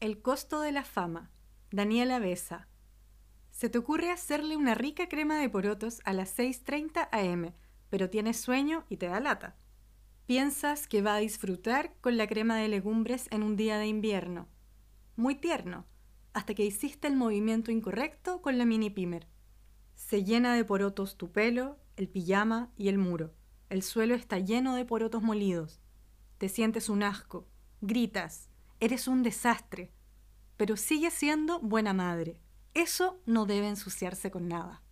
El costo de la fama. Daniela Besa. Se te ocurre hacerle una rica crema de porotos a las 6.30 am, pero tienes sueño y te da lata. Piensas que va a disfrutar con la crema de legumbres en un día de invierno. Muy tierno, hasta que hiciste el movimiento incorrecto con la mini pimer. Se llena de porotos tu pelo, el pijama y el muro. El suelo está lleno de porotos molidos. Te sientes un asco, gritas, eres un desastre, pero sigue siendo buena madre. Eso no debe ensuciarse con nada.